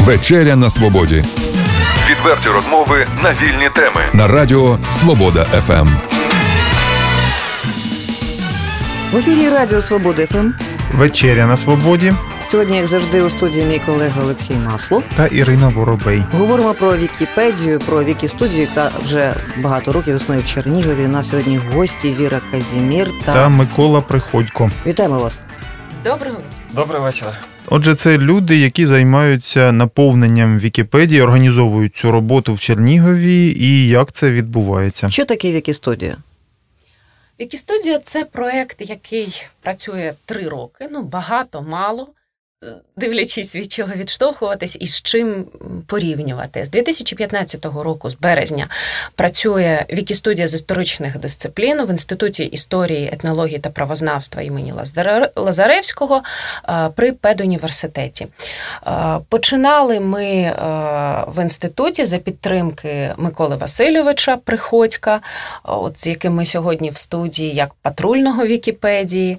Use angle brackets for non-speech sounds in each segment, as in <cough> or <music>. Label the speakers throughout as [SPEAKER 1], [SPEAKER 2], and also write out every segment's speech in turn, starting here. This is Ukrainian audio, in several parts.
[SPEAKER 1] Вечеря на свободі.
[SPEAKER 2] Відверті розмови на вільні теми.
[SPEAKER 1] На радіо Свобода ФМ.
[SPEAKER 3] В ефірі Радіо Свобода ФМ.
[SPEAKER 4] Вечеря на свободі
[SPEAKER 3] Сьогодні, як завжди, у студії мій колега Олексій Маслов.
[SPEAKER 4] та Ірина Воробей.
[SPEAKER 3] Говоримо про Вікіпедію, про Вікістудію, яка вже багато років існує в Чернігові. У нас сьогодні гості Віра Казимір та,
[SPEAKER 4] Та Микола Приходько.
[SPEAKER 3] вітаємо вас.
[SPEAKER 5] Доброго
[SPEAKER 6] Доброго вечора.
[SPEAKER 4] Отже, це люди, які займаються наповненням Вікіпедії, організовують цю роботу в Чернігові. І як це відбувається?
[SPEAKER 3] Що таке Вікістудія?
[SPEAKER 5] Вікістудія це проект, який працює три роки. Ну багато, мало. Е, Дивлячись від чого відштовхуватись і з чим порівнювати. З 2015 року, з березня, працює Вікістудія з історичних дисциплін в Інституті історії, етнології та правознавства імені Лазаре- Лазаревського е, при педуніверситеті. Е, Починали ми в інституті за підтримки Миколи Васильовича Приходька, от з яким ми сьогодні в студії як патрульного Вікіпедії,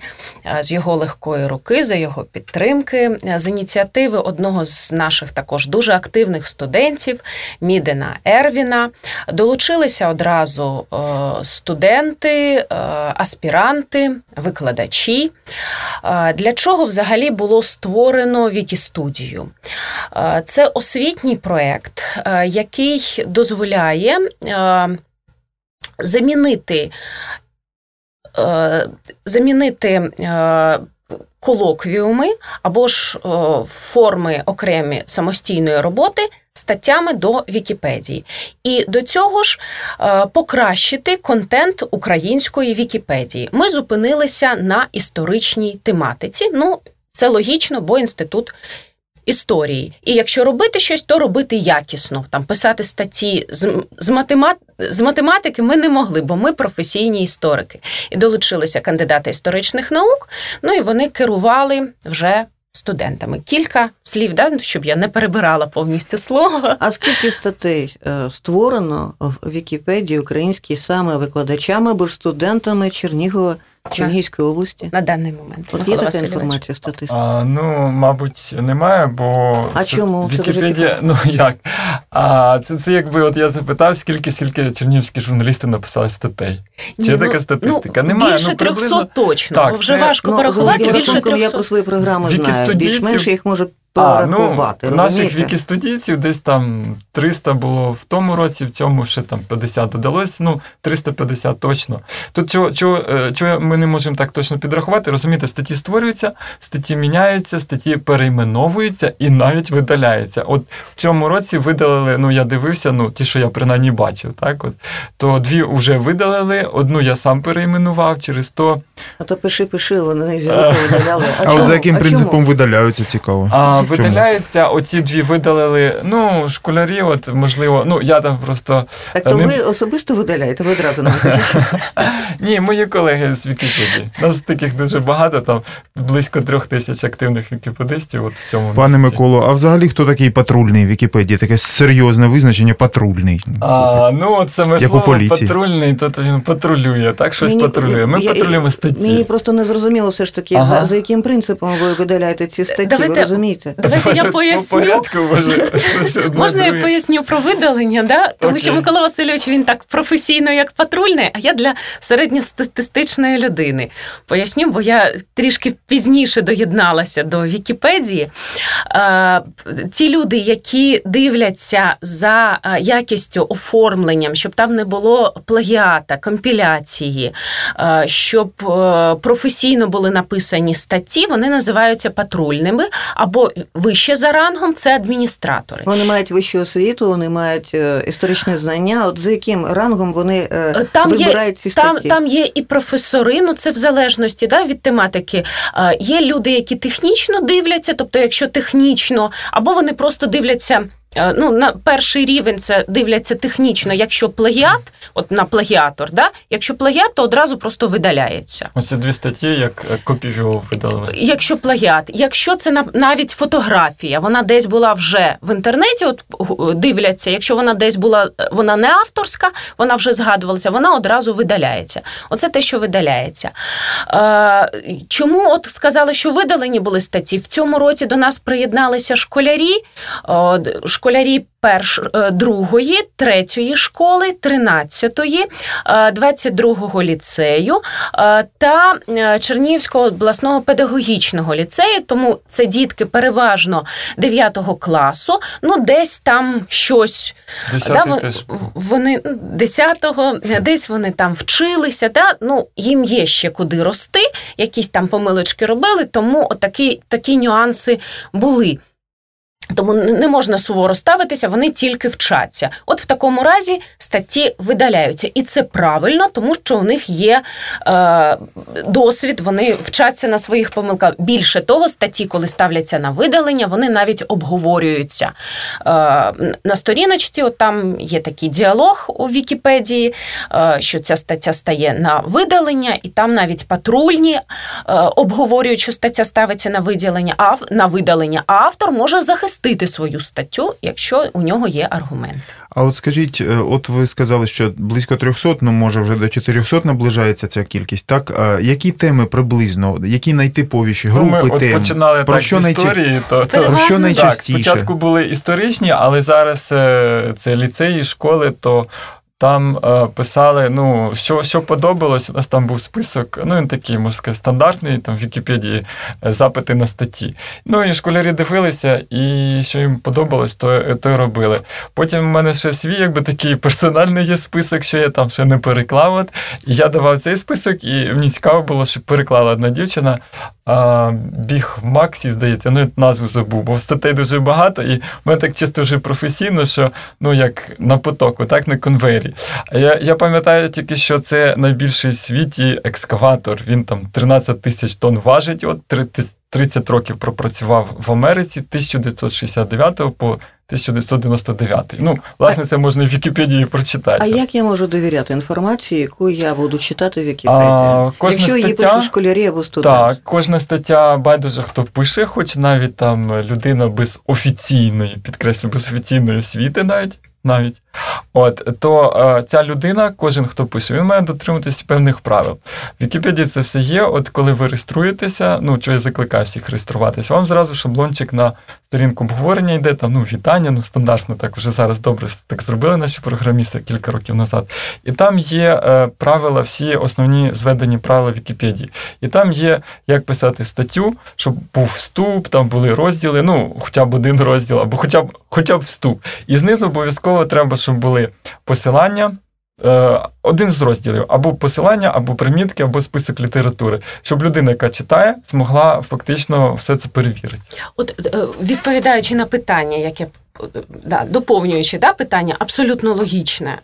[SPEAKER 5] з його легкої руки, за його підтримки, е, з ініціативи одного з наших також дуже активних студентів Мідена Ервіна. Долучилися одразу е, студенти, е, аспіранти, викладачі. Для чого взагалі було створено Вікістудію? Це освітній проєкт, який дозволяє замінити, замінити колоквіуми або ж е, форми окремі самостійної роботи статтями до Вікіпедії. І до цього ж е, покращити контент української Вікіпедії. Ми зупинилися на історичній тематиці. Ну, це логічно, бо інститут історії. І якщо робити щось, то робити якісно. Там писати статті з, з, математ... з математики ми не могли, бо ми професійні історики. І долучилися кандидати історичних наук. Ну і вони керували вже студентами. Кілька слів, да, щоб я не перебирала повністю слово.
[SPEAKER 3] А скільки статей е, створено в Вікіпедії українській саме викладачами або ж студентами Чернігова, Чернігівської області?
[SPEAKER 5] На даний момент.
[SPEAKER 3] От є така
[SPEAKER 5] Васильович.
[SPEAKER 3] інформація статистика?
[SPEAKER 6] А, ну, мабуть, немає, бо
[SPEAKER 3] А
[SPEAKER 6] це-
[SPEAKER 3] чому? Це
[SPEAKER 6] Вікіпедія, <laughs> ну як? А, це, це якби от я запитав, скільки, скільки чернівські журналісти написали статей. Чи є
[SPEAKER 5] Ні,
[SPEAKER 6] така статистика?
[SPEAKER 5] Ну,
[SPEAKER 6] Немає,
[SPEAKER 5] Більше
[SPEAKER 6] ну, приблизно-
[SPEAKER 5] 300 точно,
[SPEAKER 6] Так,
[SPEAKER 5] бо вже
[SPEAKER 6] це-
[SPEAKER 5] важко
[SPEAKER 3] Ну,
[SPEAKER 5] порахувати. Більше
[SPEAKER 3] рахунком я
[SPEAKER 5] 300.
[SPEAKER 3] по своїй програмі знаю. Більш-менш я їх можу
[SPEAKER 6] А, ну, наших вікістудійців десь там 300 було в тому році, в цьому ще там 50 додалось, ну 350 точно. Тут чого, чого, е, чого ми не можемо так точно підрахувати, розумієте, статті створюються, статті міняються, статті перейменовуються і навіть видаляються. От в цьому році видалили, ну я дивився, ну ті, що я принаймні бачив, так от, то дві вже видалили, одну я сам перейменував, через то
[SPEAKER 3] А то пиши, пиши, вони з року видаляли.
[SPEAKER 4] А,
[SPEAKER 3] чому?
[SPEAKER 4] от за яким
[SPEAKER 3] А
[SPEAKER 4] принципом
[SPEAKER 3] чому?
[SPEAKER 4] видаляються, цікаво.
[SPEAKER 6] А
[SPEAKER 4] Чому?
[SPEAKER 6] видаляються, оці дві видалили. Ну, школярі, от можливо, ну я там просто
[SPEAKER 3] Так то
[SPEAKER 6] не-
[SPEAKER 3] ви особисто видаляєте, ви одразу <laughs> нам
[SPEAKER 6] ні, мої колеги з Вікіпедії. Нас таких дуже багато, там близько трьох тисяч активних вікіпедистів. От в цьому
[SPEAKER 4] Пане
[SPEAKER 6] місяці.
[SPEAKER 4] Миколо, а взагалі хто такий патрульний в Вікіпедії? Таке серйозне визначення патрульний.
[SPEAKER 6] А, ну, от саме
[SPEAKER 4] Як
[SPEAKER 6] слово патрульний, то він патрулює, так? Щось
[SPEAKER 3] Мені-
[SPEAKER 6] патрулює. Ми
[SPEAKER 3] я-
[SPEAKER 6] патрулюємо статті.
[SPEAKER 3] Мені просто не зрозуміло все ж таки,
[SPEAKER 6] Ага.
[SPEAKER 3] за, за яким принципом ви видаляєте ці статті, ви розумієте?
[SPEAKER 5] Давайте я
[SPEAKER 6] По
[SPEAKER 5] поясню.
[SPEAKER 6] порядку, може,
[SPEAKER 5] Можна я поясню про видалення, да? тому що Микола Васильович він так професійно, як патрульний, а я для середньостатистичної людини. Поясню, бо я трішки пізніше доєдналася до Вікіпедії. Ті люди, які дивляться за якістю оформленням, щоб там не було плагіата, компіляції, щоб е, професійно були написані статті, вони називаються патрульними або вище за рангом це адміністратори.
[SPEAKER 3] Вони мають вищу освіту, вони мають е, історичне знання. От за яким рангом вони е,
[SPEAKER 5] Там є,
[SPEAKER 3] вибирають ці
[SPEAKER 5] там,
[SPEAKER 3] статті?
[SPEAKER 5] там є і професори, ну це в залежності да, від тематики. Е, Є люди, які технічно дивляться, тобто, якщо технічно, або вони просто дивляться Е, ну, на перший рівень це дивляться технічно, якщо плагіат, от на плагіатор, да? якщо плагіат, то одразу просто видаляється.
[SPEAKER 6] Ось ці дві статті, як е, копію видали.
[SPEAKER 5] Якщо плагіат, якщо це навіть фотографія, вона десь була вже в інтернеті, от дивляться, якщо вона десь була, вона не авторська, вона вже згадувалася, вона одразу видаляється. Оце те, що видаляється. Е, чому от сказали, що видалені були статті? В цьому році до нас приєдналися школярі школярі перш е, другої, третьої школи, тринадцятої, 22-го е, ліцею е, та Чернігівського обласного педагогічного ліцею. Тому це дітки переважно 9 класу. Ну, десь там щось
[SPEAKER 6] да,
[SPEAKER 5] вони 10-го, десь вони там вчилися. Да? Ну, їм є ще куди рости, якісь там помилочки робили, тому отакі такі нюанси були. Тому не можна суворо ставитися, вони тільки вчаться. От в такому разі статті видаляються, і це правильно, тому що у них є е, досвід, вони вчаться на своїх помилках. Більше того, статті, коли ставляться на видалення, вони навіть обговорюються е, на сторіночці. От там є такий діалог у Вікіпедії, е, що ця стаття стає на видалення, і там навіть патрульні е, обговорюють, що стаття ставиться на виділення, а на видалення, а автор може захистити захистити свою статтю, якщо у нього є аргумент.
[SPEAKER 4] А от скажіть, е, от ви сказали, що близько 300, ну може вже до 400 наближається ця кількість. Так а які теми приблизно, які найтиповіші групи
[SPEAKER 6] ну, ми
[SPEAKER 4] тем?
[SPEAKER 6] Починали
[SPEAKER 4] про
[SPEAKER 6] так
[SPEAKER 4] що
[SPEAKER 6] з
[SPEAKER 4] історії,
[SPEAKER 6] історії, то,
[SPEAKER 4] то про що найчастіше?
[SPEAKER 6] Так, Спочатку були історичні, але зараз е, це ліцеї, школи, то там е, писали, ну, що що подобалось, у нас там був список, ну він такий, можна сказати, стандартний, там в Вікіпедії е, запити на статті. Ну і школярі дивилися, і що їм подобалось, то то й робили. Потім в мене ще свій, якби такий <laughs> персональний є список, що я там ще не переклав. І я давав цей список, і мені цікаво було, що переклала одна дівчина. Біг Максі, здається, ну назву забув, бо статей дуже багато, і в мене так чисто вже професійно, що ну як на потоку, так на конвейері. Я я пам'ятаю тільки, що це найбільший в світі екскаватор. Він там 13 тисяч тонн важить. От 30 років пропрацював в Америці 1969 по 1999. Ну, власне, це можна в Вікіпедії прочитати.
[SPEAKER 3] А як я можу довіряти інформації, яку я буду читати в Вікіпедії? А,
[SPEAKER 6] кожна
[SPEAKER 3] Якщо
[SPEAKER 6] стаття,
[SPEAKER 3] її пишуть школярі або студенти?
[SPEAKER 6] Так, кожна стаття байдуже хто пише, хоч навіть там людина без офіційної, підкреслю, без офіційної освіти навіть навіть. От, То е, ця людина, кожен хто пише, він має дотримуватися певних правил. В Вікіпедії це все є. От коли ви реєструєтеся, ну що я закликаю всіх реєструватися, вам зразу шаблончик на сторінку обговорення йде, там ну, вітання, ну стандартно так вже зараз добре так зробили наші програмісти кілька років назад. І там є е, правила, всі основні зведені правила Вікіпедії. І там є, як писати статтю, щоб був вступ, там були розділи, ну, хоча б один розділ, або хоча б хоча б вступ. І знизу обов'язково треба, щоб були посилання. Е, один з розділів або посилання, або примітки, або список літератури, щоб людина, яка читає, змогла фактично все це перевірити.
[SPEAKER 5] От е, відповідаючи на питання, яке да, доповнюючи да, питання, абсолютно логічне.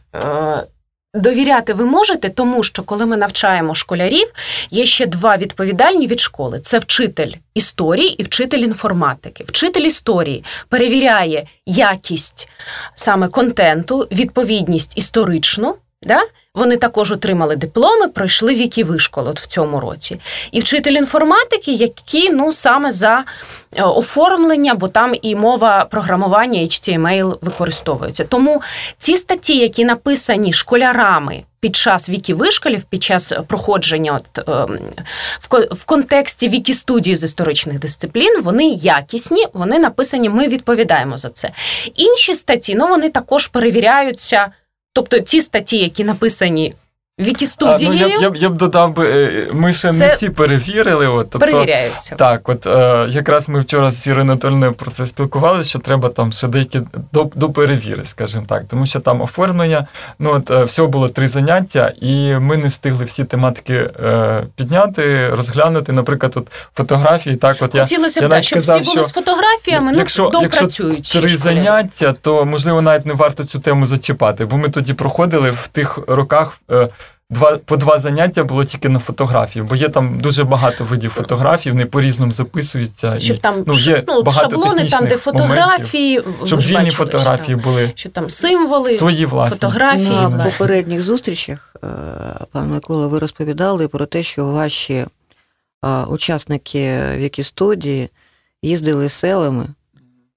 [SPEAKER 5] Довіряти ви можете, тому що коли ми навчаємо школярів, є ще два відповідальні від школи: це вчитель історії і вчитель інформатики. Вчитель історії перевіряє якість саме контенту, відповідність історичну. Да? Вони також отримали дипломи, пройшли віки вишколи от в цьому році. І вчитель інформатики, які ну саме за е, оформлення, бо там і мова програмування HTML використовується. Тому ці статті, які написані школярами. Під час віки вишколів, під час проходження от, ем, в контексті віки студії з історичних дисциплін, вони якісні, вони написані. Ми відповідаємо за це. Інші статті ну вони також перевіряються Тобто ті статті, які написані Вікістудією.
[SPEAKER 6] Ну, я, я, я б додав е, ми ще Це не всі перевірили. От,
[SPEAKER 5] тобто, Перевіряються.
[SPEAKER 6] Так, от е, якраз ми вчора з Вірою Анатольовною про це спілкувалися, що треба там ще деякі доперевіри, скажімо так. Тому що там оформлення, ну от е, всього було три заняття, і ми не встигли всі тематики е, підняти, розглянути. Наприклад, тут фотографії. Так, от я,
[SPEAKER 5] Хотілося
[SPEAKER 6] б,
[SPEAKER 5] так, щоб сказав, всі були з фотографіями, якщо, ну, допрацюють.
[SPEAKER 6] Якщо три заняття, то можливо навіть не варто цю тему зачіпати, бо ми тоді проходили в тих роках. Е, два по два заняття було тільки на фотографії, бо є там дуже багато видів фотографій, вони по-різному записуються.
[SPEAKER 5] Щоб
[SPEAKER 6] і,
[SPEAKER 5] там
[SPEAKER 6] ну, є
[SPEAKER 5] ну,
[SPEAKER 6] багато
[SPEAKER 5] шаблони, там, де фотографії,
[SPEAKER 6] моментів, щоб вільні
[SPEAKER 5] бачили,
[SPEAKER 6] фотографії
[SPEAKER 5] що,
[SPEAKER 6] були
[SPEAKER 5] що там символи,
[SPEAKER 6] свої власні.
[SPEAKER 5] фотографії.
[SPEAKER 3] На
[SPEAKER 5] власні.
[SPEAKER 3] попередніх зустрічах, е, пан Микола, ви розповідали про те, що ваші е, учасники Вікістудії їздили селами,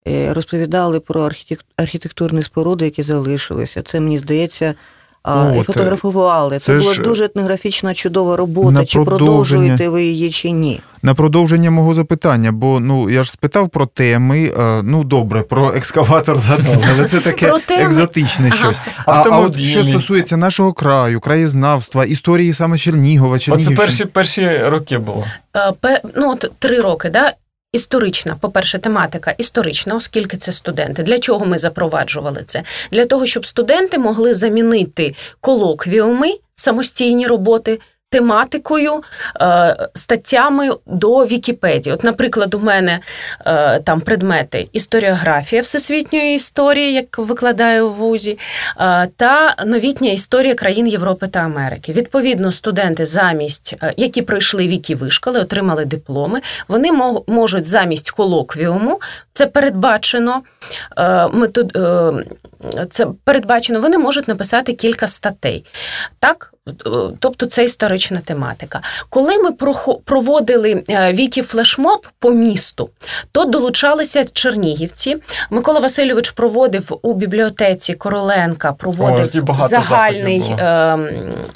[SPEAKER 3] е, розповідали про архітек- архітектурні споруди, які залишилися. Це, мені здається,
[SPEAKER 4] О,
[SPEAKER 3] і фотографували. Це,
[SPEAKER 4] це
[SPEAKER 3] була
[SPEAKER 4] ж
[SPEAKER 3] дуже етнографічна чудова робота. Чи продовжуєте ви її чи ні?
[SPEAKER 4] На продовження мого запитання, бо ну я ж спитав про теми. е, Ну добре, про екскаватор згадав, <laughs> але це таке екзотичне
[SPEAKER 5] Ага.
[SPEAKER 4] щось. А, а от що стосується нашого краю, краєзнавства, історії саме Чернігова,
[SPEAKER 6] Оце
[SPEAKER 4] Чернігівщини.
[SPEAKER 6] перші перші роки було.
[SPEAKER 5] Е, пе- ну, от три роки, да? Історична, по-перше, тематика історична, оскільки це студенти. Для чого ми запроваджували це? Для того, щоб студенти могли замінити колоквіуми, самостійні роботи. Тематикою, е, статтями до Вікіпедії. От, наприклад, у мене е, там предмети історіографія всесвітньої історії, як викладаю в вузі, е, та новітня історія країн Європи та Америки. Відповідно, студенти замість, які пройшли віки вишколи, отримали дипломи, вони можуть замість колоквіуму, це передбачено е, метод, це передбачено, вони можуть написати кілька статей. Так? Е, Тобто це історична тематика. Коли ми проводили е, віки флешмоб по місту, то долучалися чернігівці. Микола Васильович проводив у бібліотеці Короленка, проводив
[SPEAKER 6] багато
[SPEAKER 5] загальний,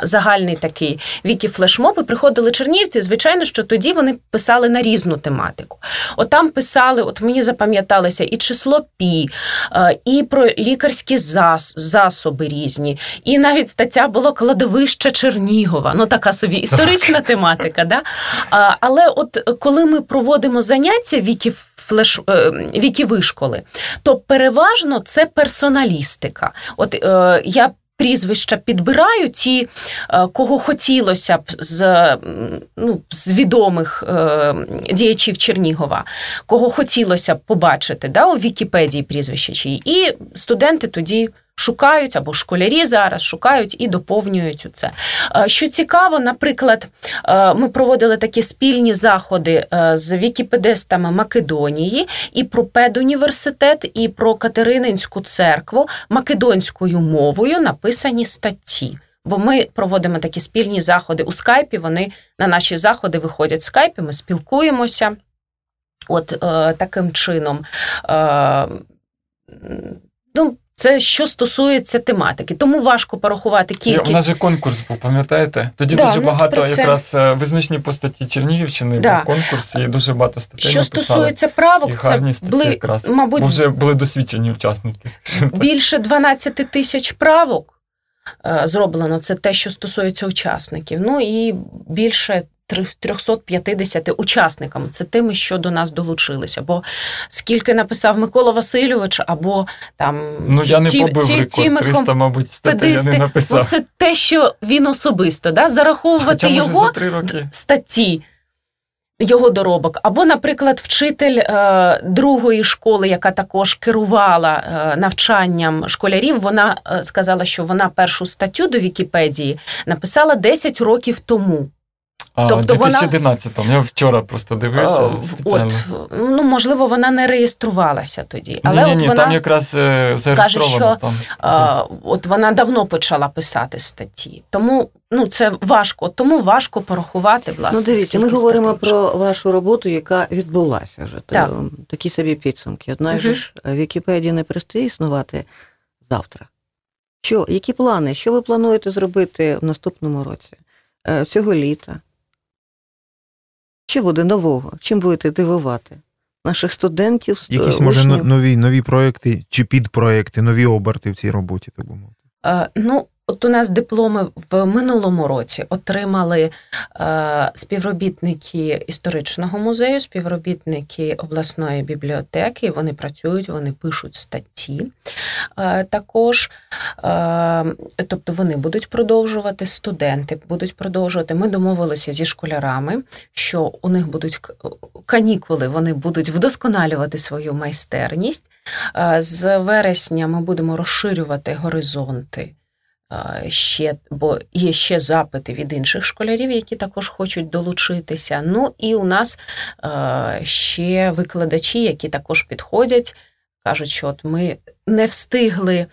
[SPEAKER 5] загальний такий віки флешмоб. І приходили чернігівці. Звичайно, що тоді вони писали на різну тематику. От там писали, от мені запам'яталося і число пі, е, і про лікарські зас- засоби різні, і навіть стаття було кладовище Чернігова. Ну така собі історична тематика. Да? Але от коли ми проводимо заняття віки флеш е, віки вишколи, то переважно це персоналістика. От е, я. Прізвища підбираю ті, е, кого хотілося б з, ну, з відомих е, діячів Чернігова, кого хотілося б побачити да, у Вікіпедії прізвища чиї. І студенти тоді шукають або школярі зараз шукають і доповнюють це. Е, Що цікаво, наприклад, е, ми проводили такі спільні заходи е, з вікіпедистами Македонії і про педуніверситет, і про Катерининську церкву македонською мовою написані статті. Бо ми проводимо такі спільні заходи у скайпі. Вони на наші заходи виходять в скайпі, ми спілкуємося. От е, таким чином. Е, ну, це що стосується тематики. Тому важко порахувати
[SPEAKER 6] І У нас
[SPEAKER 5] кількість.
[SPEAKER 6] же конкурс був, пам'ятаєте? Тоді
[SPEAKER 5] Да,
[SPEAKER 6] дуже
[SPEAKER 5] ну,
[SPEAKER 6] багато
[SPEAKER 5] це-
[SPEAKER 6] якраз е, визначні постаті Чернігівщини
[SPEAKER 5] Да.
[SPEAKER 6] був конкурс, і дуже багато статей
[SPEAKER 5] Що
[SPEAKER 6] написали.
[SPEAKER 5] стосується правок, це
[SPEAKER 6] гарні статті
[SPEAKER 5] були,
[SPEAKER 6] якраз.
[SPEAKER 5] мабуть,
[SPEAKER 6] Бо вже були досвідчені учасники,
[SPEAKER 5] більше 12 тисяч правок е, зроблено. Це те, що стосується учасників. Ну і більше 350 учасникам. Це тими, що до нас долучилися. Бо скільки написав Микола Васильович, або там
[SPEAKER 6] Ну,
[SPEAKER 5] ті-
[SPEAKER 6] я не
[SPEAKER 5] ті-
[SPEAKER 6] побив
[SPEAKER 5] ті-
[SPEAKER 6] рекорд,
[SPEAKER 5] тими
[SPEAKER 6] 300, мабуть, статей я не написав.
[SPEAKER 5] Це те, що він особисто, да? зараховувати
[SPEAKER 6] Хоча,
[SPEAKER 5] його
[SPEAKER 6] за три роки.
[SPEAKER 5] статті. Його доробок, або, наприклад, вчитель е, другої школи, яка також керувала е, навчанням школярів, вона е, сказала, що вона першу статтю до Вікіпедії написала 10 років тому.
[SPEAKER 6] А,
[SPEAKER 5] тобто
[SPEAKER 6] в 2011-му. Я вчора просто дивився спеціально.
[SPEAKER 5] От, ну, можливо, вона не реєструвалася тоді. Але
[SPEAKER 6] ні, ні,
[SPEAKER 5] от
[SPEAKER 6] ні,
[SPEAKER 5] вона,
[SPEAKER 6] там якраз е, зареєстровано.
[SPEAKER 5] що,
[SPEAKER 6] там.
[SPEAKER 5] от вона давно почала писати статті. Тому ну, це важко, тому важко порахувати, власне.
[SPEAKER 3] Ну, дивіться, ми говоримо про вашу роботу, яка відбулася вже.
[SPEAKER 5] Так.
[SPEAKER 3] Такі собі підсумки. Однак
[SPEAKER 5] Мгм.
[SPEAKER 3] ж Вікіпедія не перестає існувати завтра. Що, які плани? Що ви плануєте зробити в наступному році? Е, Цього літа? Що буде нового? Чим будете дивувати? Наших студентів,
[SPEAKER 4] Якісь
[SPEAKER 3] учнів?
[SPEAKER 4] може нові, нові проекти чи підпроекти, нові оберти в цій роботі, так би мовити.
[SPEAKER 5] Е, Ну, от у нас дипломи в минулому році отримали е, співробітники історичного музею, співробітники обласної бібліотеки. Вони працюють, вони пишуть статті. Е, також, е, тобто вони будуть продовжувати, студенти будуть продовжувати. Ми домовилися зі школярами, що у них будуть канікули, вони будуть вдосконалювати свою майстерність. Е, З вересня ми будемо розширювати горизонти ще, бо є ще запити від інших школярів, які також хочуть долучитися. Ну і у нас ще викладачі, які також підходять, кажуть, що от ми не встигли.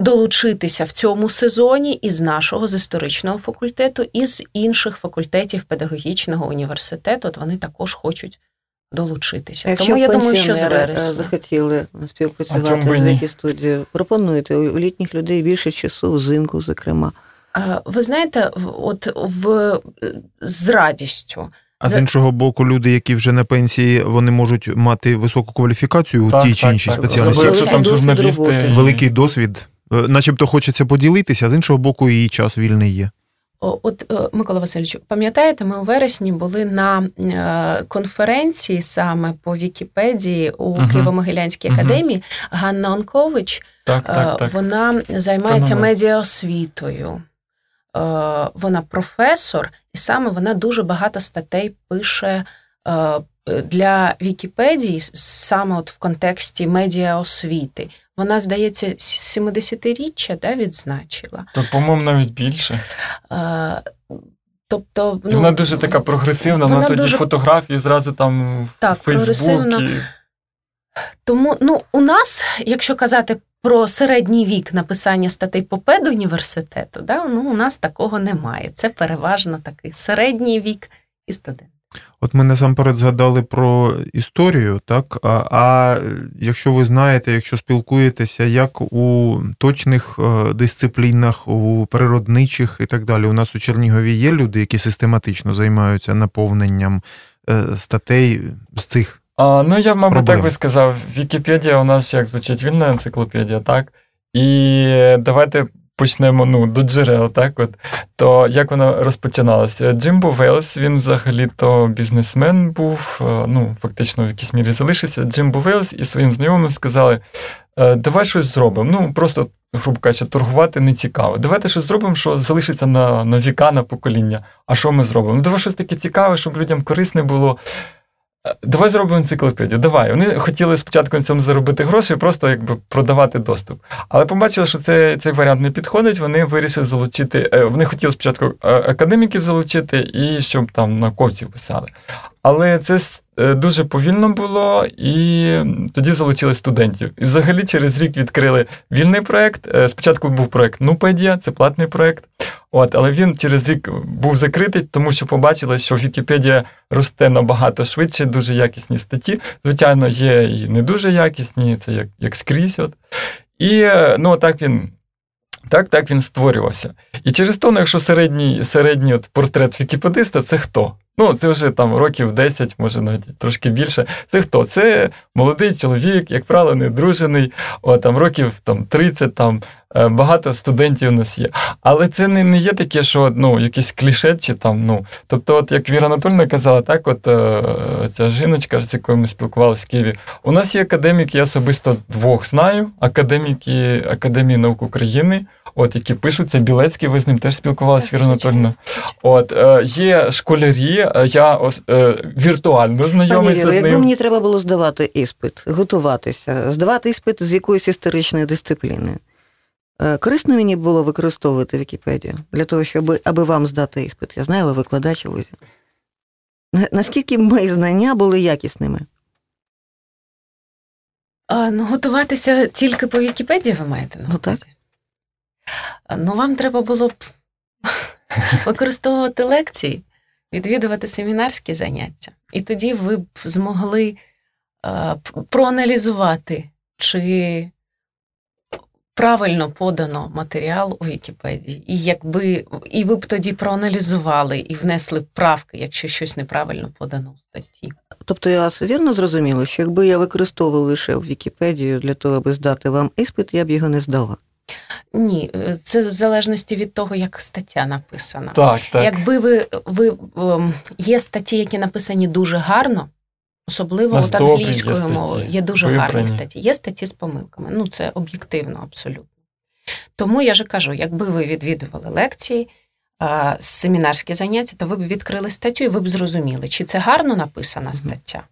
[SPEAKER 5] Долучитися в цьому сезоні із нашого з історичного факультету, і з інших факультетів педагогічного університету. От вони також хочуть долучитися.
[SPEAKER 3] Якщо
[SPEAKER 5] Тому я думаю, що з
[SPEAKER 3] е,
[SPEAKER 5] вересня.
[SPEAKER 3] захотіли співпрацювати з які студією, пропонуйте у літніх людей більше часу, взимку, зокрема.
[SPEAKER 5] А, Ви знаєте, от в з радістю.
[SPEAKER 4] А з іншого боку, люди, які вже на пенсії, вони можуть мати високу кваліфікацію у тій чи іншій спеціальності.
[SPEAKER 6] Якщо там журналісти.
[SPEAKER 4] Великий досвід. Е, Начебто хочеться поділитися, а з іншого боку, і час вільний є.
[SPEAKER 5] От е, Микола Васильович, пам'ятаєте, ми у вересні були на е, конференції саме по Вікіпедії у
[SPEAKER 6] Мгм.
[SPEAKER 5] Києво-Могилянській академії. Ганна Онкович
[SPEAKER 6] Так,
[SPEAKER 5] Е,
[SPEAKER 6] так, так.
[SPEAKER 5] Вона займається
[SPEAKER 6] Феномен.
[SPEAKER 5] медіаосвітою. Вона професор, і саме вона дуже багато статей пише для Вікіпедії саме от в контексті медіаосвіти. Вона, здається, 70-річчя да, відзначила.
[SPEAKER 6] То, по-моєму, навіть більше.
[SPEAKER 5] Е, Тобто,
[SPEAKER 6] І вона дуже така прогресивна, вона,
[SPEAKER 5] вона
[SPEAKER 6] тоді
[SPEAKER 5] дуже-
[SPEAKER 6] фотографії зразу там
[SPEAKER 5] Так,
[SPEAKER 6] в
[SPEAKER 5] прогресивна.
[SPEAKER 6] І...
[SPEAKER 5] Тому ну, у нас, якщо казати про середній вік написання статей по педуніверситету, да, ну, у нас такого немає. Це переважно такий середній вік і студент.
[SPEAKER 4] От ми насамперед згадали про історію, так? А, а якщо ви знаєте, якщо спілкуєтеся, як у точних е, дисциплінах, у природничих і так далі, у нас у Чернігові є люди, які систематично займаються наповненням е, статей з цих.
[SPEAKER 6] А, ну, я, мабуть,
[SPEAKER 4] Проблеми.
[SPEAKER 6] так би сказав, Вікіпедія у нас як звучить вільна енциклопедія, так? І давайте почнемо ну, до джерел, так? От. То як вона розпочиналася? Джимбо Вейлс, він взагалі-то бізнесмен був, е, ну, фактично в якійсь мірі залишився. Джимбо Вейлс і своїм знайомим сказали: «Е, давай щось зробимо. Ну, просто, грубо кажучи, торгувати не цікаво. Давайте щось зробимо, що залишиться на, на віка, на покоління. А що ми зробимо? Ну, давай щось таке цікаве, щоб людям корисне було. Е, Давай зробимо енциклопедію. Давай. Вони хотіли спочатку на цьому заробити гроші, просто якби продавати доступ. Але побачили, що цей, цей варіант не підходить. Вони вирішили залучити. е, Вони хотіли спочатку е, академіків залучити і щоб там науковців писали. Але це дуже повільно було, і тоді залучили студентів. І взагалі через рік відкрили вільний проект. Спочатку був проект Нупедія, це платний проект. От, але він через рік був закритий, тому що побачили, що Вікіпедія росте набагато швидше, дуже якісні статті. Звичайно, є і не дуже якісні, це як, як скрізь. От. І ну, так він. Так, так він створювався. І через то, ну, якщо середній, середній от портрет вікіпедиста, це хто? Ну, це вже там років 10, може навіть трошки більше. Це хто? Це молодий чоловік, як правило, недружений, о, там, років там, 30, там, е, багато студентів у нас є. Але це не, не є таке, що ну, якийсь кліше чи там, ну. Тобто, от як Віра Анатольовна казала, так, от е, ця жіночка, з якою ми спілкувалися в Києві, у нас є академіки, я особисто двох знаю, академіки Академії наук України. От, які пишуть, це Білецький, ви з ним теж спілкувалися, Віра Анатольовна. От, е, є школярі, е, я ос, е, віртуально
[SPEAKER 3] Пані
[SPEAKER 6] знайомий з
[SPEAKER 3] Віро, якби мені треба було здавати іспит, готуватися, здавати іспит з якоїсь історичної дисципліни. е, Корисно мені було використовувати Вікіпедію для того, щоб аби вам здати іспит. Я знаю, ви викладач у вузі. Наскільки мої знання були якісними?
[SPEAKER 5] А, ну, готуватися тільки по Вікіпедії ви маєте на
[SPEAKER 3] Ну, так.
[SPEAKER 5] Ну, вам треба було б <laughs> використовувати лекції, відвідувати семінарські заняття. І тоді ви б змогли а, проаналізувати, чи правильно подано матеріал у Вікіпедії. І якби і ви б тоді проаналізували і внесли правки, якщо щось неправильно подано в статті.
[SPEAKER 3] Тобто я вірно зрозуміла, що якби я використовувала лише Вікіпедію для того, аби здати вам іспит, я б його не здала.
[SPEAKER 5] Ні, е, це в залежності від того, як стаття написана.
[SPEAKER 6] Так, так.
[SPEAKER 5] Якби ви, ви ем, є статті, які написані дуже гарно, особливо
[SPEAKER 6] У
[SPEAKER 5] от англійською мовою, є дуже
[SPEAKER 6] вибрані.
[SPEAKER 5] гарні статті. Є статті з помилками. Ну, це об'єктивно абсолютно. Тому я же кажу, якби ви відвідували лекції, семінарські заняття, то ви б відкрили статтю і ви б зрозуміли, чи це гарно написана стаття.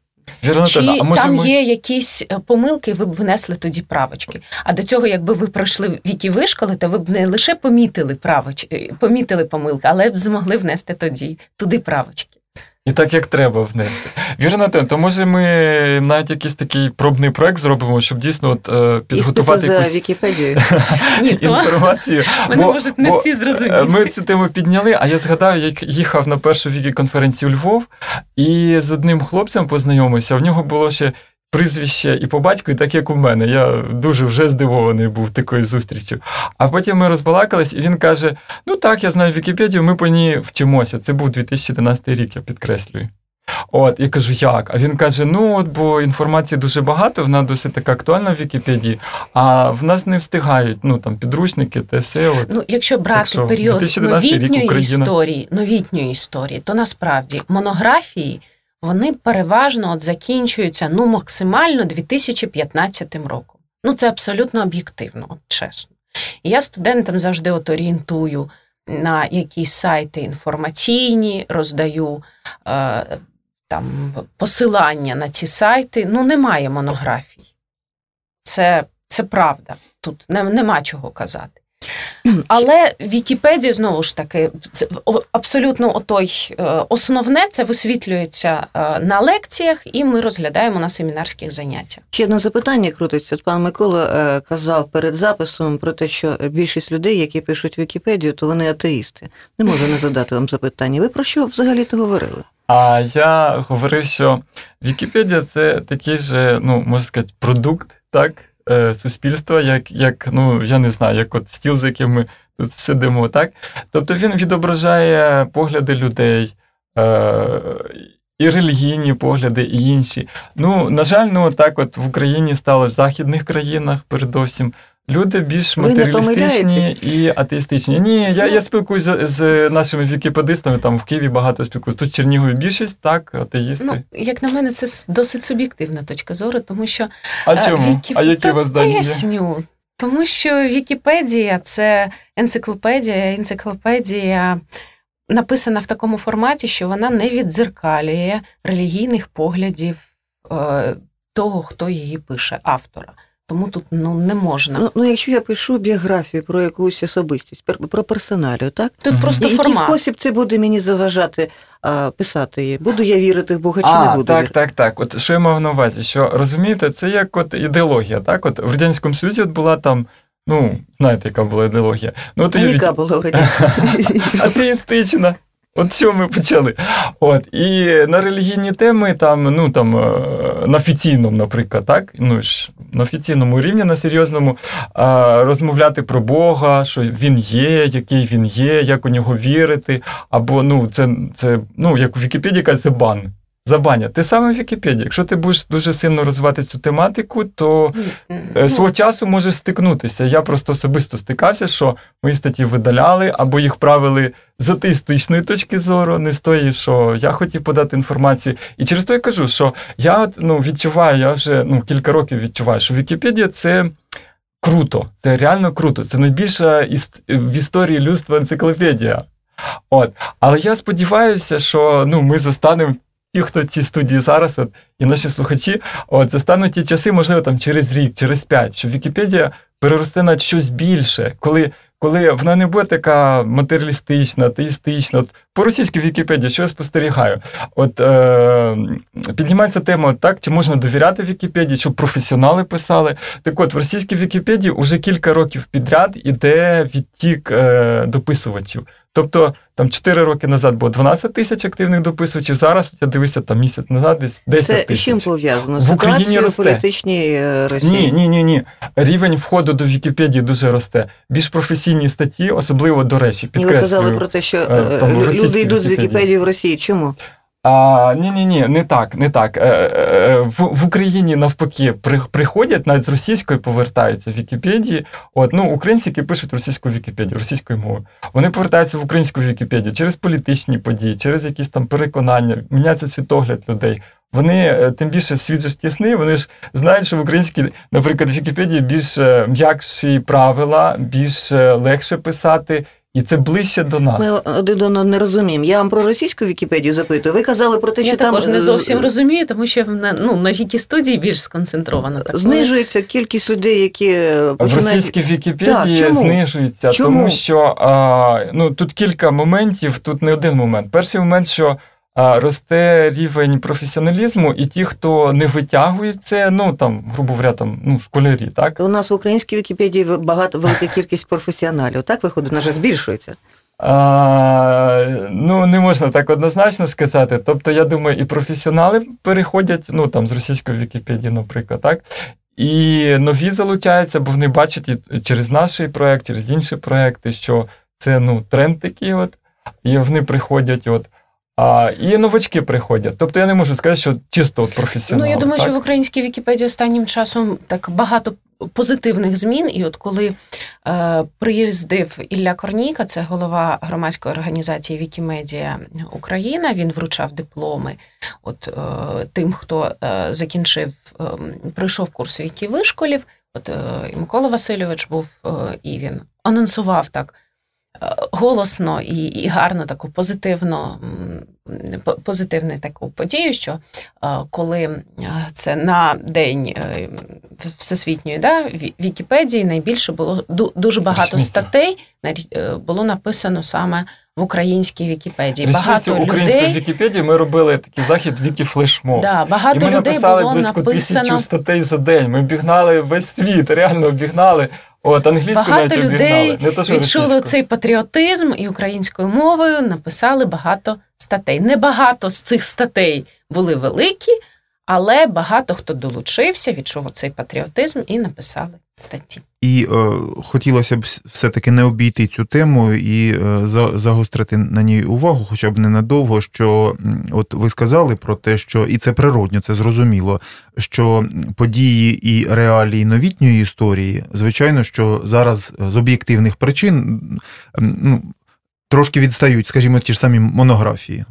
[SPEAKER 6] Вірно,
[SPEAKER 5] Чи
[SPEAKER 6] а може
[SPEAKER 5] там
[SPEAKER 6] ми...
[SPEAKER 5] є якісь е, помилки, ви б внесли тоді правочки. А до цього, якби ви пройшли віки вишколи, то ви б не лише помітили правочки, помітили помилки, але б змогли внести тоді туди правочки.
[SPEAKER 6] І так як треба внести. Вірно, то може ми навіть якийсь такий пробний проект зробимо, щоб дійсно от, е, підготувати якусь
[SPEAKER 3] Вікіпедію. <laughs> <laughs>
[SPEAKER 6] Інформацію.
[SPEAKER 5] Вони
[SPEAKER 6] Бо-
[SPEAKER 5] можуть не всі
[SPEAKER 6] е,
[SPEAKER 5] зрозуміти.
[SPEAKER 6] Ми цю тему підняли, а я згадав, як їхав на першу вікі-конференцію у Львов, і з одним хлопцем познайомився. В нього було ще прізвище і по батьку, і так як у мене. Я дуже вже здивований був такою зустрічю. А потім ми розбалакались, і він каже: Ну так, я знаю Вікіпедію, ми по ній вчимося. Це був 2011 рік, я підкреслюю. От, я кажу, як? А він каже: ну от, бо інформації дуже багато, вона досить така актуальна в Вікіпедії, а в нас не встигають ну, там, підручники, ТСЕ. От.
[SPEAKER 5] Ну, якщо брати
[SPEAKER 6] що,
[SPEAKER 5] період
[SPEAKER 6] 2011 рік
[SPEAKER 5] новітньої історії, новітньої історії, то насправді монографії вони переважно от закінчуються ну максимально 2015 роком. Ну це абсолютно об'єктивно, от чесно. І я студентам завжди от орієнтую на якісь сайти інформаційні, роздаю е, там посилання на ці сайти. Ну, немає монографій. Це, це правда. Тут не, нема чого казати. Але Вікіпедія знову ж таки це абсолютно отой е, основне це висвітлюється е, на лекціях, і ми розглядаємо на семінарських заняттях.
[SPEAKER 3] Ще одне запитання крутиться. От Пан Микола е, казав перед записом про те, що більшість людей, які пишуть Вікіпедію, то вони атеїсти. Не можу не задати вам запитання. Ви про що взагалі то говорили?
[SPEAKER 6] А я говорив, що Вікіпедія це такий же, ну, можна сказати, продукт, так, е, суспільства, як, як, ну, я не знаю, як от стіл, за яким ми тут сидимо, так? Тобто він відображає погляди людей. Е, і релігійні погляди, і інші. Ну, на жаль, ну так от в Україні стало в західних країнах, передовсім. Люди більш матеріалістичні і атеїстичні. Ні, я,
[SPEAKER 3] Ну.
[SPEAKER 6] я спілкуюся з, з нашими вікіпедистами, там в Києві багато спілкуюся. Тут Чернігові більшість, так, атеїсти.
[SPEAKER 5] Ну, як на мене, це досить суб'єктивна точка зору, тому що
[SPEAKER 6] а
[SPEAKER 5] Е,
[SPEAKER 6] чому?
[SPEAKER 5] Вікі-
[SPEAKER 6] А які вас дані?
[SPEAKER 5] Поясню. Тому що Вікіпедія це енциклопедія, енциклопедія написана в такому форматі, що вона не віддзеркалює релігійних поглядів е, того, хто її пише, автора. Тому тут ну, не можна.
[SPEAKER 3] Ну, ну якщо я пишу біографію про якусь особистість, про персоналію, так?
[SPEAKER 5] Тут
[SPEAKER 6] Мгм.
[SPEAKER 5] просто
[SPEAKER 3] В який спосіб це буде мені заважати а, писати її? Буду я вірити в Бога чи
[SPEAKER 6] а,
[SPEAKER 3] не буду?
[SPEAKER 6] так,
[SPEAKER 3] вірити?
[SPEAKER 6] так, так. От що я мав на увазі? Що розумієте, це як от ідеологія, так? От в Радянському Союзі от була там, ну, знаєте, яка була ідеологія. Ну, от
[SPEAKER 3] А яка була в Радянському <laughs> Союзі?
[SPEAKER 6] атеїстична. От що ми почали. От, і на релігійні теми, там, ну там е, на офіційному, наприклад, так, ну ж на офіційному рівні, на серйозному, а, розмовляти про Бога, що він є, який він є, як у нього вірити. Або ну, це, це ну, як у Вікіпедії це бан. Забаня. Ти саме в Вікіпедії. Якщо ти будеш дуже сильно розвивати цю тематику, то
[SPEAKER 5] Ну,
[SPEAKER 6] Е, Свого часу може стикнутися. Я просто особисто стикався, що мої статті видаляли або їх правили з атеїстичної точки зору, не з тої, що я хотів подати інформацію. І через то я кажу, що я ну, відчуваю, я вже ну, кілька років відчуваю, що Вікіпедія це. Круто, це реально круто. Це найбільша іс- в історії людства енциклопедія. От. Але я сподіваюся, що ну, ми застанемо ті, хто в цій студії зараз, от, і наші слухачі, от, застануть ті часи, можливо, там через рік, через п'ять, що Вікіпедія переросте на щось більше, коли, коли вона не буде така матеріалістична, атеїстична. От, по російській Вікіпедії, що я спостерігаю? От е, піднімається тема, так, чи можна довіряти Вікіпедії, щоб професіонали писали. Так от, в російській Вікіпедії вже кілька років підряд іде відтік е, дописувачів. Тобто там 4 роки назад було 12 тисяч активних дописувачів, зараз я дивився там місяць назад, десь 10
[SPEAKER 3] Це
[SPEAKER 6] тисяч.
[SPEAKER 3] чим пов'язано?
[SPEAKER 6] В Україні росте.
[SPEAKER 3] політичній е, Росії?
[SPEAKER 6] Ні, ні, ні, ні. Рівень входу до Вікіпедії дуже росте. Більш професійні статті, особливо до речі,
[SPEAKER 3] І ви казали про те, що
[SPEAKER 6] е,
[SPEAKER 3] е,
[SPEAKER 6] там,
[SPEAKER 3] люди йдуть з.
[SPEAKER 6] Вікіпедії
[SPEAKER 3] в Росії. Чому?
[SPEAKER 6] А, ні, ні, ні, не так, не так. Е, е, В, в Україні навпаки при, приходять навіть з російської повертаються в Вікіпедії. От ну українці, які пишуть російську Вікіпедію, російською мовою, вони повертаються в українську Вікіпедію через політичні події, через якісь там переконання, міняється світогляд людей. Вони е, тим більше світ ж тісний, вони ж знають, що в українській, наприклад, Вікіпедії більш е, м'якші правила, більш е, легше писати. І це ближче до нас.
[SPEAKER 3] Ми один одного не розуміємо. Я вам про російську Вікіпедію запитую. Ви казали про те, що
[SPEAKER 5] Я
[SPEAKER 3] там
[SPEAKER 5] також не
[SPEAKER 3] е,
[SPEAKER 5] зовсім розумію, тому що на, ну, на Вікі-студії більш сконцентровано. Так,
[SPEAKER 3] знижується кількість людей, які
[SPEAKER 6] В російській Вікіпедії
[SPEAKER 3] Так, чому?
[SPEAKER 6] знижується,
[SPEAKER 3] Чому?
[SPEAKER 6] тому що а, ну, тут кілька моментів, тут не один момент. Перший момент, що росте рівень професіоналізму, і ті, хто не витягують це, ну там, грубо говоря, там, ну, школярі, так?
[SPEAKER 3] У нас в українській Вікіпедії багато велика кількість професіоналів. Так виходить, вона вже збільшується.
[SPEAKER 6] А, ну, не можна так однозначно сказати. Тобто, я думаю, і професіонали переходять, ну там з російської Вікіпедії, наприклад, так. І нові залучаються, бо вони бачать і через наш проект, через інші проекти, що це ну, тренд такий, от, і вони приходять. От, а, і новачки приходять. Тобто я не можу сказати, що чисто от професіонали.
[SPEAKER 5] Ну, я думаю,
[SPEAKER 6] так?
[SPEAKER 5] що в українській Вікіпедії останнім часом так багато позитивних змін. І от коли е, приїздив Ілля Корнійка, це голова громадської організації Вікімедія Україна, він вручав дипломи от е, тим, хто е, закінчив, е, пройшов курс Віківишколів. От е, Микола Васильович був, е, і він анонсував так. Голосно і, і гарно таку позитивну, м, по- позитивну таку подію, що е, коли е, це на день е, всесвітньої да, Вікіпедії найбільше було ду- дуже багато статей було написано саме в українській Вікіпедії.
[SPEAKER 6] Річницю
[SPEAKER 5] Багато
[SPEAKER 6] української
[SPEAKER 5] людей,
[SPEAKER 6] Вікіпедії ми робили такий захід Вікіфлешмоб.
[SPEAKER 5] да,
[SPEAKER 6] І
[SPEAKER 5] багато
[SPEAKER 6] ми
[SPEAKER 5] людей
[SPEAKER 6] написали
[SPEAKER 5] було
[SPEAKER 6] близько
[SPEAKER 5] написано.
[SPEAKER 6] тисячу статей за день. Ми обігнали весь світ, реально обігнали. От англійську
[SPEAKER 5] Багато
[SPEAKER 6] навіть
[SPEAKER 5] людей.
[SPEAKER 6] Не то, що
[SPEAKER 5] відчули
[SPEAKER 6] російську.
[SPEAKER 5] цей патріотизм і українською мовою написали багато статей. Небагато з цих статей були великі, але багато хто долучився, відчув цей патріотизм і написали статті.
[SPEAKER 4] І е, хотілося б все-таки не обійти цю тему і е, за, загострити на ній увагу, хоча б ненадовго, що от ви сказали про те, що і це природньо, це зрозуміло, що події і реалії новітньої історії, звичайно, що зараз з об'єктивних причин ну, трошки відстають, скажімо, ті ж самі монографії.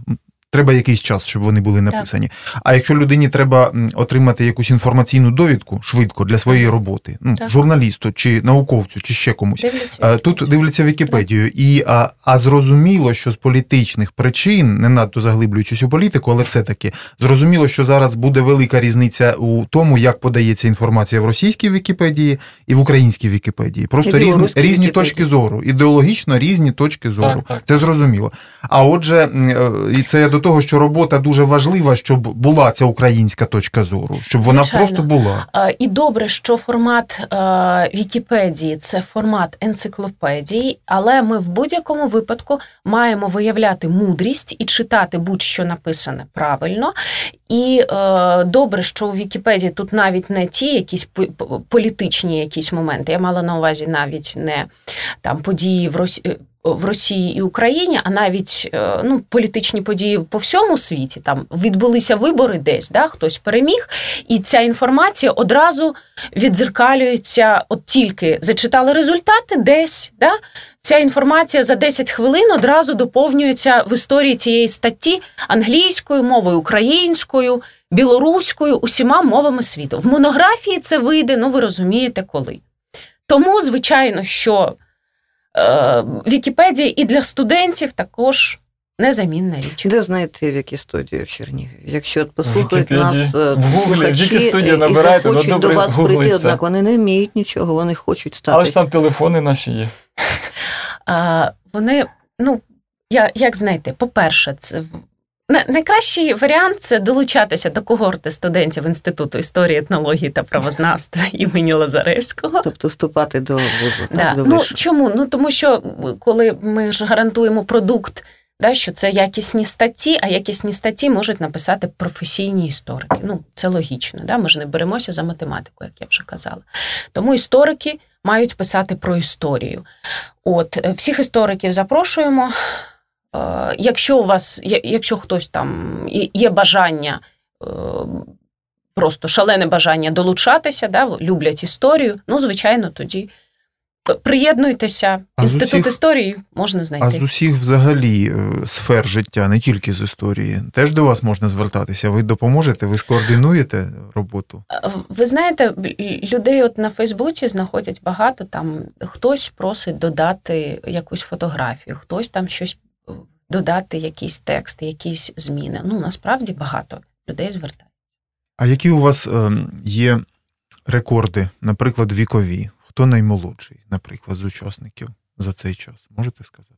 [SPEAKER 4] Треба якийсь час, щоб вони були написані. А якщо людині треба отримати якусь інформаційну довідку швидко для своєї роботи, ну,
[SPEAKER 5] Так.
[SPEAKER 4] журналісту чи науковцю, чи ще комусь.
[SPEAKER 5] Дивляться.
[SPEAKER 4] е, Тут дивляться Вікіпедію, і а, а зрозуміло, що з політичних причин, не надто заглиблюючись у політику, але все-таки зрозуміло, що зараз буде велика різниця у тому, як подається інформація в російській Вікіпедії і в українській Вікіпедії. Просто різні, різні
[SPEAKER 3] Вікіпедії.
[SPEAKER 4] точки зору, ідеологічно різні точки зору.
[SPEAKER 6] Так, так.
[SPEAKER 4] Це зрозуміло. А отже, е, і це я до того, що робота дуже важлива, щоб була ця українська точка зору, щоб вона просто була.
[SPEAKER 5] І добре, що формат Вікіпедії це формат енциклопедії, але ми в будь-якому випадку маємо виявляти мудрість і читати будь-що написане правильно. І е, добре, що у Вікіпедії тут навіть не ті якісь по- по- політичні якісь моменти. Я мала на увазі навіть не там події в Росії. В Росії і Україні, а навіть е, ну, політичні події по всьому світі. Там відбулися вибори десь, да, хтось переміг, і ця інформація одразу відзеркалюється, от тільки зачитали результати десь. Да? Ця інформація за 10 хвилин одразу доповнюється в історії цієї статті англійською мовою, українською, білоруською, усіма мовами світу. В монографії це вийде, ну ви розумієте, коли. Тому, звичайно, що Вікіпедія і для студентів також незамінна річ.
[SPEAKER 3] Де знайти Вікістудію в Чернігові? Якщо от послухають нас е,
[SPEAKER 6] В Гуглі
[SPEAKER 3] слухачі
[SPEAKER 6] Вікістудія
[SPEAKER 3] і
[SPEAKER 6] набирайте, ну, добре,
[SPEAKER 3] до вас
[SPEAKER 6] гуглиться.
[SPEAKER 3] прийти, однак вони не вміють нічого, вони хочуть стати.
[SPEAKER 6] Але ж там телефони наші є.
[SPEAKER 5] А, вони, ну, я, як знаєте, по-перше, це в- найкращий варіант це долучатися до когорти студентів Інституту історії, етнології та правознавства <laughs> імені Лазаревського.
[SPEAKER 3] Тобто вступати до вузу,
[SPEAKER 5] Да.
[SPEAKER 3] до
[SPEAKER 5] Ну, чому? Ну тому що коли ми ж гарантуємо продукт, да, що це якісні статті, а якісні статті можуть написати професійні історики. Ну, це логічно. Да? Ми ж не беремося за математику, як я вже казала. Тому історики мають писати про історію. От е, всіх істориків запрошуємо. Е, Якщо у вас, якщо хтось там є- бажання. е, Просто шалене бажання долучатися, да, люблять історію. Ну, звичайно, тоді приєднуйтеся.
[SPEAKER 4] А
[SPEAKER 5] Інститут
[SPEAKER 4] усіх-
[SPEAKER 5] історії можна
[SPEAKER 4] А
[SPEAKER 5] знайти.
[SPEAKER 4] з усіх взагалі е, сфер життя, не тільки з історії, теж до вас можна звертатися. Ви допоможете, ви скоординуєте роботу?
[SPEAKER 5] Е, Ви знаєте, людей от на Фейсбуці знаходять багато. Там хтось просить додати якусь фотографію, хтось там щось е, додати, якісь тексти, якісь зміни. Ну насправді багато людей звертається.
[SPEAKER 4] А які у вас ем, є рекорди, наприклад, вікові? Хто наймолодший, наприклад, з учасників за цей час? Можете сказати?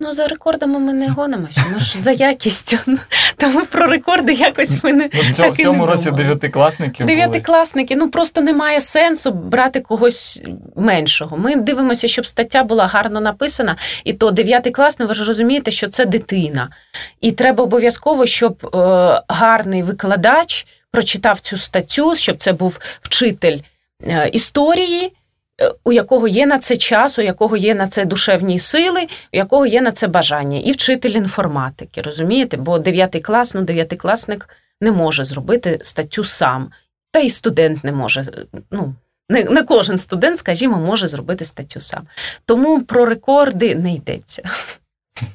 [SPEAKER 5] Ну за рекордами ми не гонимося. Ми ж за якістю. <laughs> Тому про рекорди якось ми не
[SPEAKER 6] Ну, в цьому,
[SPEAKER 5] так
[SPEAKER 6] в
[SPEAKER 5] і
[SPEAKER 6] цьому
[SPEAKER 5] не
[SPEAKER 6] році дев'ятикласники.
[SPEAKER 5] Дев'ятикласники, ну просто немає сенсу брати когось меншого. Ми дивимося, щоб стаття була гарно написана, і то дев'ятий клас, ну ви ж розумієте, що це дитина. І треба обов'язково, щоб е, гарний викладач прочитав цю статтю, щоб це був вчитель е, історії. Е, У якого є на це час, у якого є на це душевні сили, у якого є на це бажання, і вчитель інформатики, розумієте? Бо дев'ятий клас, ну дев'ятикласник не може зробити статтю сам. Та й студент не може. Ну, не, не кожен студент, скажімо, може зробити статтю сам. Тому про рекорди не йдеться.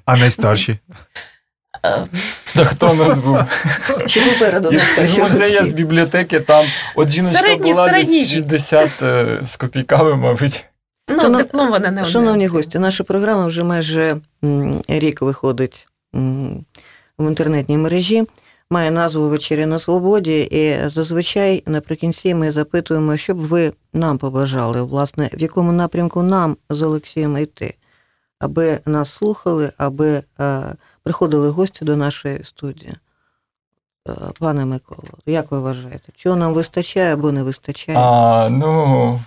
[SPEAKER 4] А найстарші? <laughs>
[SPEAKER 6] Та хто нас був? Із
[SPEAKER 3] перші
[SPEAKER 6] музею,
[SPEAKER 3] всі?
[SPEAKER 6] з бібліотеки, там от жіночка
[SPEAKER 5] Середній,
[SPEAKER 6] була
[SPEAKER 5] середній
[SPEAKER 6] десь 60 е, з копійками, мабуть.
[SPEAKER 5] ну,
[SPEAKER 3] Шанов-
[SPEAKER 5] диплом вона не
[SPEAKER 3] Шановні
[SPEAKER 5] одне.
[SPEAKER 3] гості, наша програма вже майже рік виходить в інтернетній мережі. Має назву Вечеря на свободі, і зазвичай наприкінці ми запитуємо, що б ви нам побажали, власне, в якому напрямку нам з Олексієм йти, аби нас слухали, аби е, приходили гості до нашої студії. Е, Пане Миколо, як ви вважаєте, чого нам вистачає або не вистачає?
[SPEAKER 6] А, ну,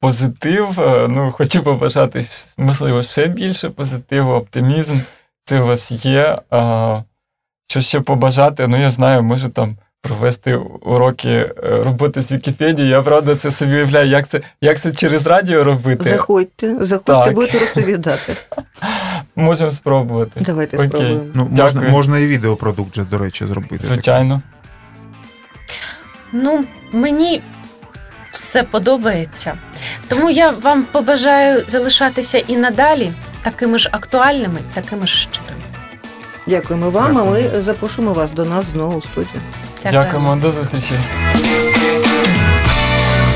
[SPEAKER 6] позитив. е, Ну, хочу побажати, можливо, ще більше позитиву, оптимізм. Це у вас є. А, що ще побажати? Ну, я знаю, може там провести уроки е, роботи з Вікіпедії. Я правда це собі уявляю, як це, як це через радіо робити.
[SPEAKER 3] Заходьте, заходьте,
[SPEAKER 6] Так.
[SPEAKER 3] будете розповідати. <laughs>
[SPEAKER 6] Можемо спробувати.
[SPEAKER 3] Давайте
[SPEAKER 6] Окей.
[SPEAKER 3] спробуємо.
[SPEAKER 4] Ну, можна,
[SPEAKER 6] Дякую.
[SPEAKER 4] можна і відеопродукт, же, до речі, зробити.
[SPEAKER 6] Звичайно.
[SPEAKER 5] Ну, мені все подобається. Тому я вам побажаю залишатися і надалі такими ж актуальними, такими ж щирими.
[SPEAKER 3] Дякуємо вам, а ми запрошуємо вас до нас знову в студію.
[SPEAKER 5] Дякую.
[SPEAKER 6] Дякуємо, до зустрічі.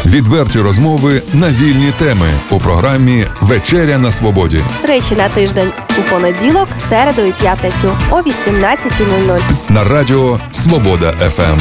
[SPEAKER 1] Відверті розмови на вільні теми у програмі Вечеря на свободі
[SPEAKER 7] Тричі на тиждень у понеділок, середу і п'ятницю о 18.00.
[SPEAKER 1] на радіо Свобода ФМ.